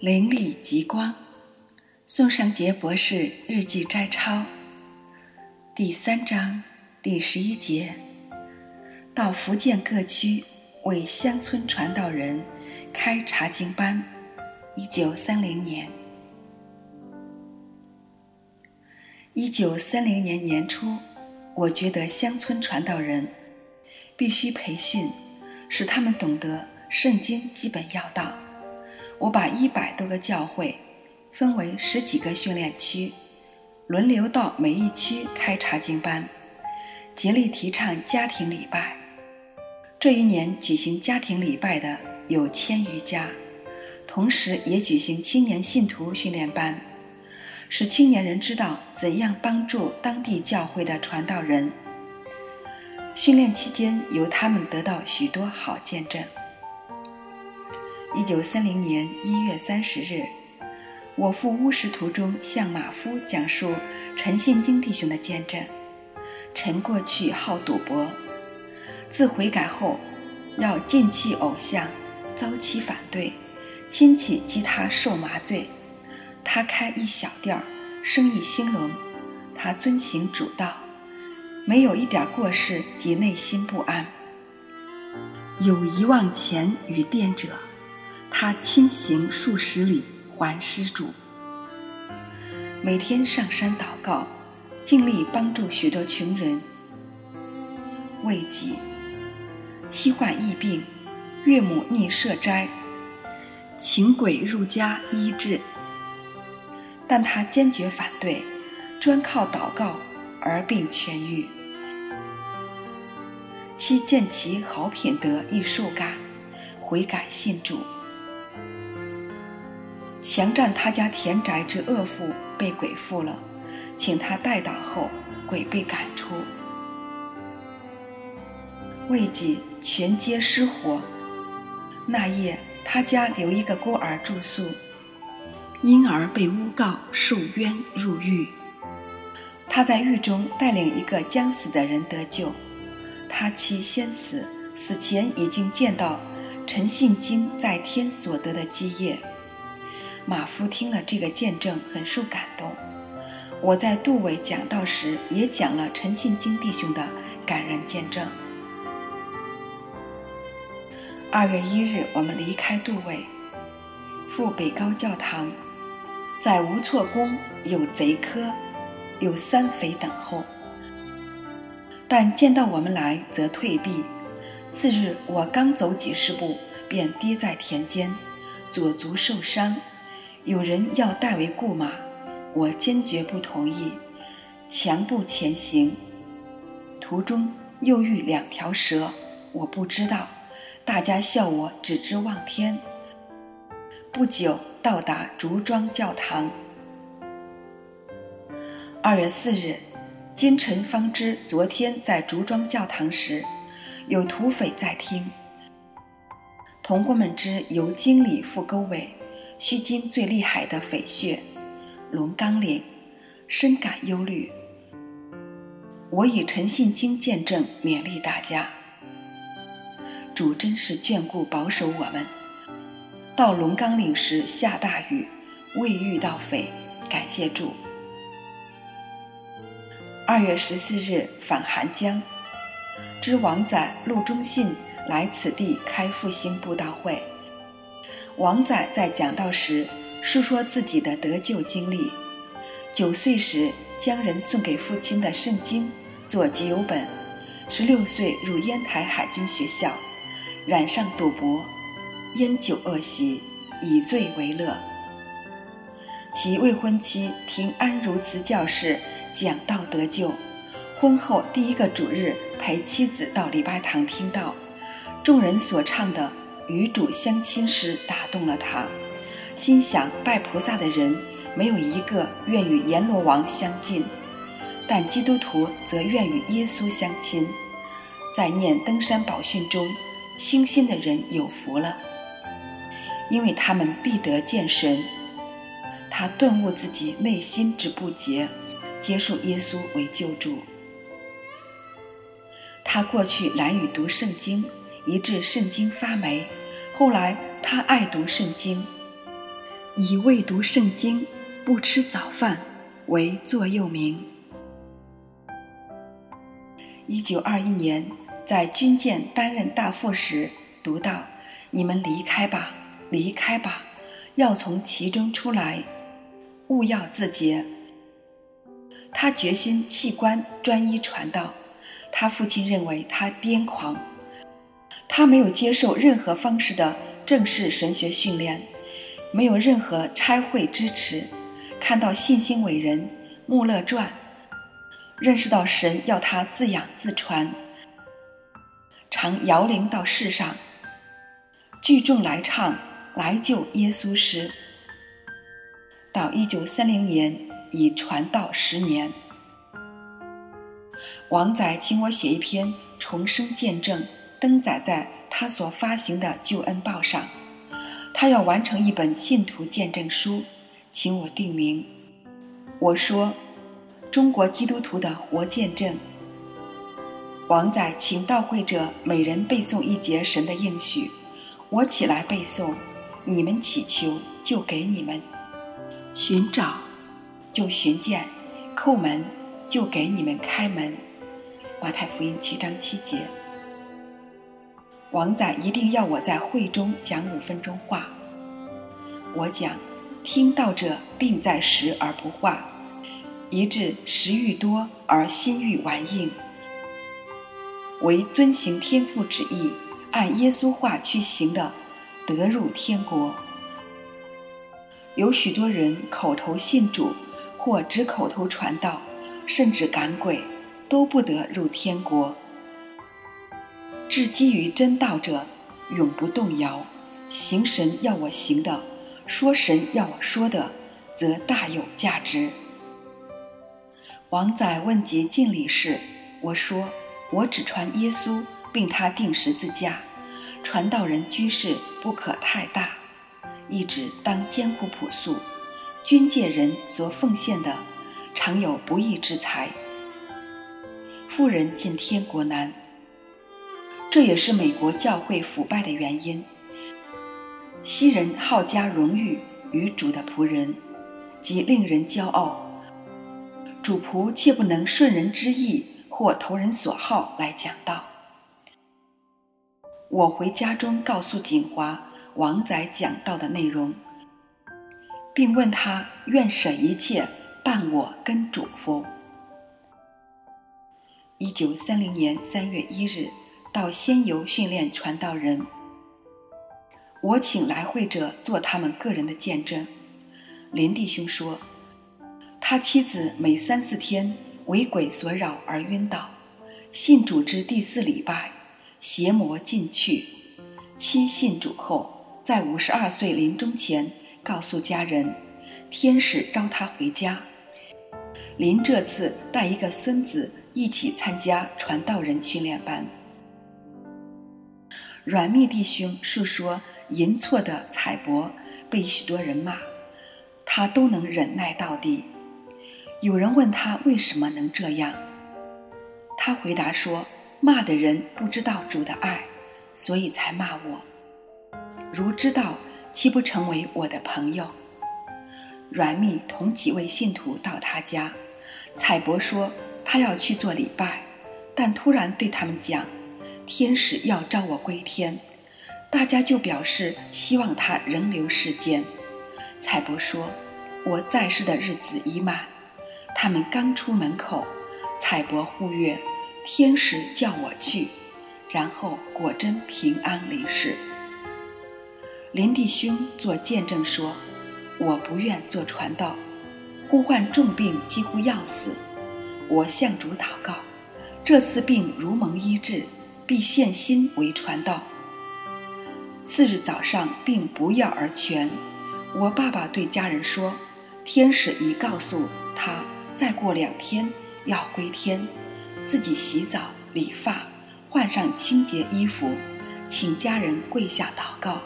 灵力极光，宋尚杰博士日记摘抄，第三章第十一节，到福建各区为乡村传道人开查经班。一九三零年，一九三零年年初，我觉得乡村传道人必须培训，使他们懂得圣经基本要道。我把一百多个教会分为十几个训练区，轮流到每一区开查经班，竭力提倡家庭礼拜。这一年举行家庭礼拜的有千余家，同时也举行青年信徒训练班，使青年人知道怎样帮助当地教会的传道人。训练期间，由他们得到许多好见证。一九三零年一月三十日，我赴乌石途中向马夫讲述陈信经弟兄的见证。陈过去好赌博，自悔改后要禁弃偶像，遭其反对，亲戚激他受麻醉。他开一小店，生意兴隆。他遵行主道，没有一点过失及内心不安。有遗忘钱与店者。他亲行数十里还施主，每天上山祷告，尽力帮助许多穷人。未几，妻患疫病，岳母逆舍斋，请鬼入家医治，但他坚决反对，专靠祷告而病痊愈。妻见其好品德，亦受感，悔改信主。强占他家田宅之恶妇被鬼附了，请他代祷后，鬼被赶出。未几，全街失火。那夜，他家留一个孤儿住宿，因而被诬告受冤入狱。他在狱中带领一个将死的人得救。他妻先死，死前已经见到陈信经在天所得的基业。马夫听了这个见证，很受感动。我在杜伟讲道时，也讲了陈信经弟兄的感人见证。二月一日，我们离开杜伟，赴北高教堂，在无错宫有贼科，有三匪等候，但见到我们来，则退避。次日，我刚走几十步，便跌在田间，左足受伤。有人要代为雇马，我坚决不同意，强步前行。途中又遇两条蛇，我不知道，大家笑我只知望天。不久到达竹庄教堂。二月四日，今晨方知昨天在竹庄教堂时，有土匪在听。同工们知由经理副沟尾。须经最厉害的匪穴，龙冈岭，深感忧虑。我以诚信经见证勉励大家，主真是眷顾保守我们。到龙冈岭时下大雨，未遇到匪，感谢主。二月十四日返韩江，知王载、陆中信来此地开复兴布道会。王载在讲道时述说自己的得救经历：九岁时将人送给父亲的圣经做集邮本；十六岁入烟台海军学校，染上赌博、烟酒恶习，以醉为乐。其未婚妻听安如慈教士讲道得救，婚后第一个主日陪妻子到礼拜堂听到众人所唱的。与主相亲时打动了他，心想拜菩萨的人没有一个愿与阎罗王相近，但基督徒则愿与耶稣相亲。在念登山宝训中，清心的人有福了，因为他们必得见神。他顿悟自己内心之不洁，接受耶稣为救主。他过去懒于读圣经。以致圣经发霉。后来他爱读圣经，以未读圣经、不吃早饭为座右铭。一九二一年，在军舰担任大副时，读到：“你们离开吧，离开吧，要从其中出来，勿要自洁。”他决心弃官专一传道。他父亲认为他癫狂，他没有接受任何方式的正式神学训练，没有任何差会支持。看到信心伟人穆勒传，认识到神要他自养自传，常摇铃到世上，聚众来唱来救耶稣诗。到一九三零年，已传道十年。王仔请我写一篇重生见证，登载在他所发行的救恩报上。他要完成一本信徒见证书，请我定名。我说：“中国基督徒的活见证。”王仔请到会者每人背诵一节神的应许，我起来背诵：“你们祈求，就给你们；寻找，就寻见；叩门，就给你们开门。”马太福音七章七节，王仔一定要我在会中讲五分钟话。我讲，听到者病在食而不化，以致食欲多而心欲顽硬。为遵行天父旨意，按耶稣话去行的，得入天国。有许多人口头信主，或只口头传道，甚至赶鬼。都不得入天国。至基于真道者，永不动摇。行神要我行的，说神要我说的，则大有价值。王载问及敬礼事，我说我只传耶稣，并他定十字架。传道人居士不可太大，一直当艰苦朴素。捐借人所奉献的，常有不义之财。富人进天国难，这也是美国教会腐败的原因。昔人好加荣誉与主的仆人，即令人骄傲；主仆切不能顺人之意或投人所好来讲道。我回家中告诉景华王仔讲道的内容，并问他愿舍一切伴我跟主否。一九三零年三月一日，到仙游训练传道人。我请来会者做他们个人的见证。林弟兄说，他妻子每三四天为鬼所扰而晕倒，信主之第四礼拜，邪魔尽去。妻信主后，在五十二岁临终前，告诉家人，天使召他回家。林这次带一个孙子。一起参加传道人训练班。阮密弟兄述说银错的彩帛被许多人骂，他都能忍耐到底。有人问他为什么能这样，他回答说：“骂的人不知道主的爱，所以才骂我。如知道，岂不成为我的朋友？”阮密同几位信徒到他家，彩伯说。他要去做礼拜，但突然对他们讲：“天使要召我归天。”大家就表示希望他仍留世间。彩伯说：“我在世的日子已满。”他们刚出门口，彩伯呼曰：“天使叫我去。”然后果真平安离世。林弟兄做见证说：“我不愿做传道，呼患重病，几乎要死。”我向主祷告，这次病如蒙医治，必献心为传道。次日早上病不药而全，我爸爸对家人说：“天使已告诉他，再过两天要归天。”自己洗澡、理发，换上清洁衣服，请家人跪下祷告，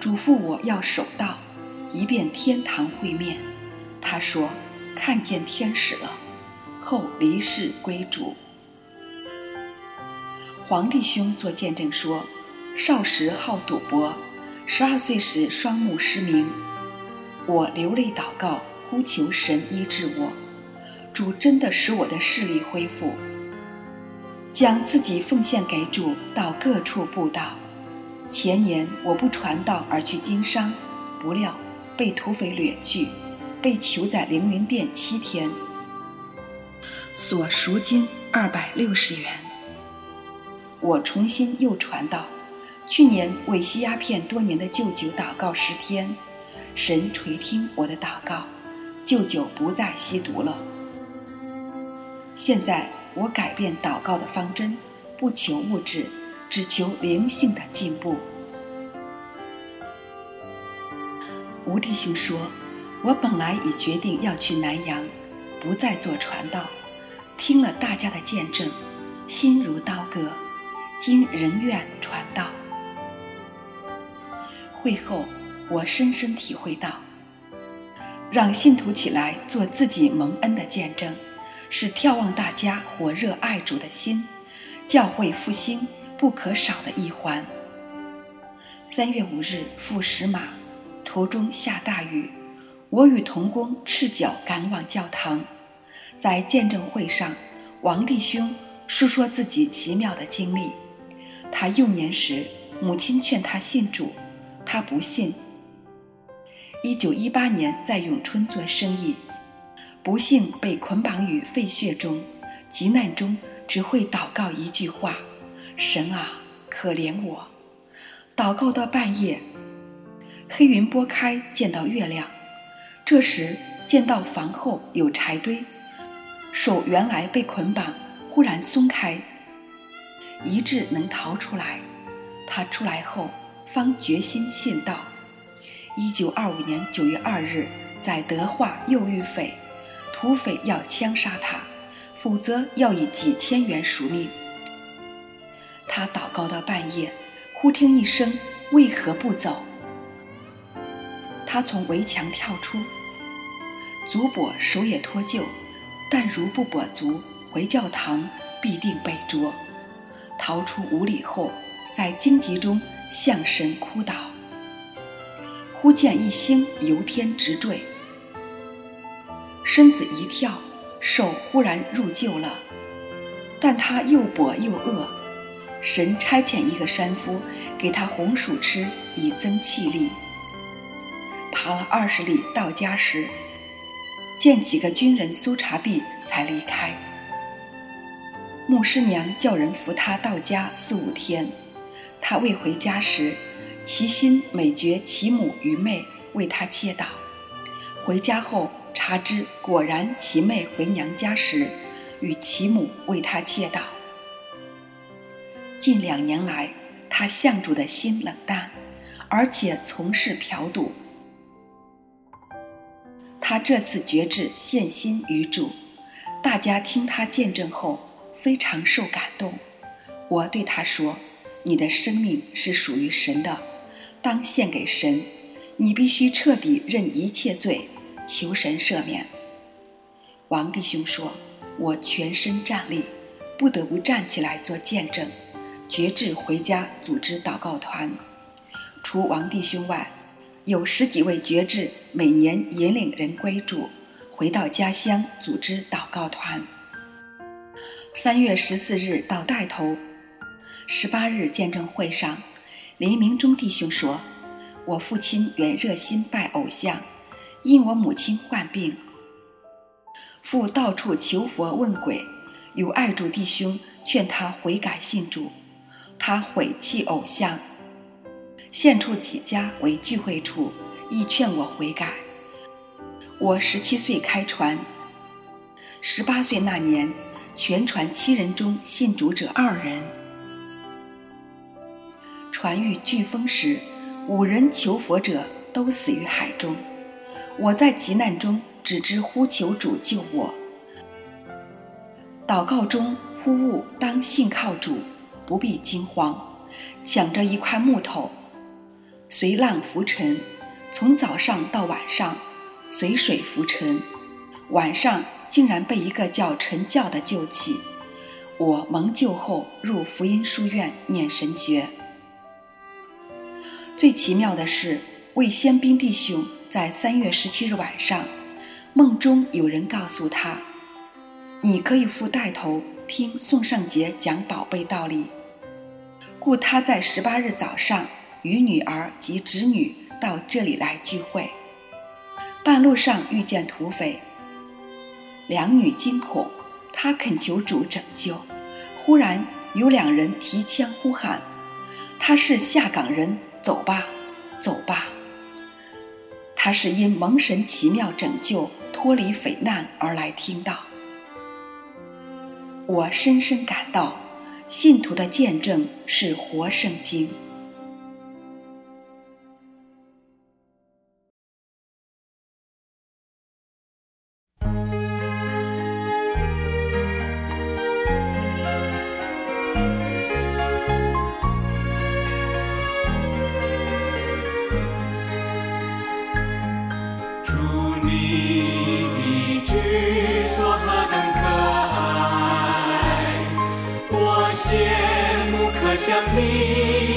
嘱咐我要守道，以便天堂会面。他说：“看见天使了。”后离世归主。黄弟兄做见证说，少时好赌博，十二岁时双目失明，我流泪祷告，呼求神医治我，主真的使我的视力恢复。将自己奉献给主，到各处布道。前年我不传道而去经商，不料被土匪掠去，被囚在凌云殿七天，所赎金二百六十元。我重新又传道，去年为吸鸦片多年的舅舅祷告十天，神垂听我的祷告，舅舅不再吸毒了。现在。我改变祷告的方针，不求物质，只求灵性的进步。吴弟兄说：“我本来已决定要去南阳，不再做传道。听了大家的见证，心如刀割，今仍愿传道。”会后，我深深体会到，让信徒起来做自己蒙恩的见证。是眺望大家火热爱主的心，教会复兴不可少的一环。三月五日赴石马，途中下大雨，我与同工赤脚赶往教堂。在见证会上，王弟兄述说自己奇妙的经历。他幼年时，母亲劝他信主，他不信。一九一八年在永春做生意。不幸被捆绑于废穴中，急难中只会祷告一句话：“神啊，可怜我！”祷告到半夜，黑云拨开，见到月亮。这时见到房后有柴堆，手原来被捆绑，忽然松开，一致能逃出来。他出来后，方决心信道。一九二五年九月二日，在德化又遇匪。土匪要枪杀他，否则要以几千元赎命。他祷告到半夜，忽听一声：“为何不走？”他从围墙跳出，足跛手也脱臼，但如不跛足，回教堂必定被捉。逃出五里后，在荆棘中向神哭祷，忽见一星由天直坠。身子一跳，手忽然入臼了，但他又跛又饿，神差遣一个山夫给他红薯吃，以增气力。爬了二十里到家时，见几个军人搜查毕，才离开。牧师娘叫人扶他到家四五天，他未回家时，其心每觉其母与妹为他切祷，回家后。查知果然，其妹回娘家时，与其母为他切祷。近两年来，他向主的心冷淡，而且从事嫖赌。他这次决志献心于主，大家听他见证后非常受感动。我对他说：“你的生命是属于神的，当献给神。你必须彻底认一切罪。”求神赦免。王弟兄说：“我全身站立，不得不站起来做见证。绝志回家组织祷告团。除王弟兄外，有十几位绝志，每年引领人归主，回到家乡组织祷告团。三月十四日到带头，十八日见证会上，林明忠弟兄说：‘我父亲原热心拜偶像。’”因我母亲患病，父到处求佛问鬼，有爱主弟兄劝他悔改信主，他毁弃偶像，献出几家为聚会处，亦劝我悔改。我十七岁开船，十八岁那年，全船七人中信主者二人。船遇飓风时，五人求佛者都死于海中。我在急难中只知呼求主救我，祷告中呼悟当信靠主，不必惊慌，抢着一块木头，随浪浮沉，从早上到晚上，随水浮沉，晚上竟然被一个叫陈教的救起，我蒙救后入福音书院念神学。最奇妙的是，魏先兵弟兄在三月十七日晚上，梦中有人告诉他：“你可以付带头听宋尚杰讲宝贝道理。”故他在十八日早上与女儿及侄女到这里来聚会。半路上遇见土匪，两女惊恐，他恳求主拯救。忽然有两人提枪呼喊：“他是下岗人。”走吧，走吧。他是因蒙神奇妙拯救、脱离匪难而来听到。我深深感到，信徒的见证是活圣经。像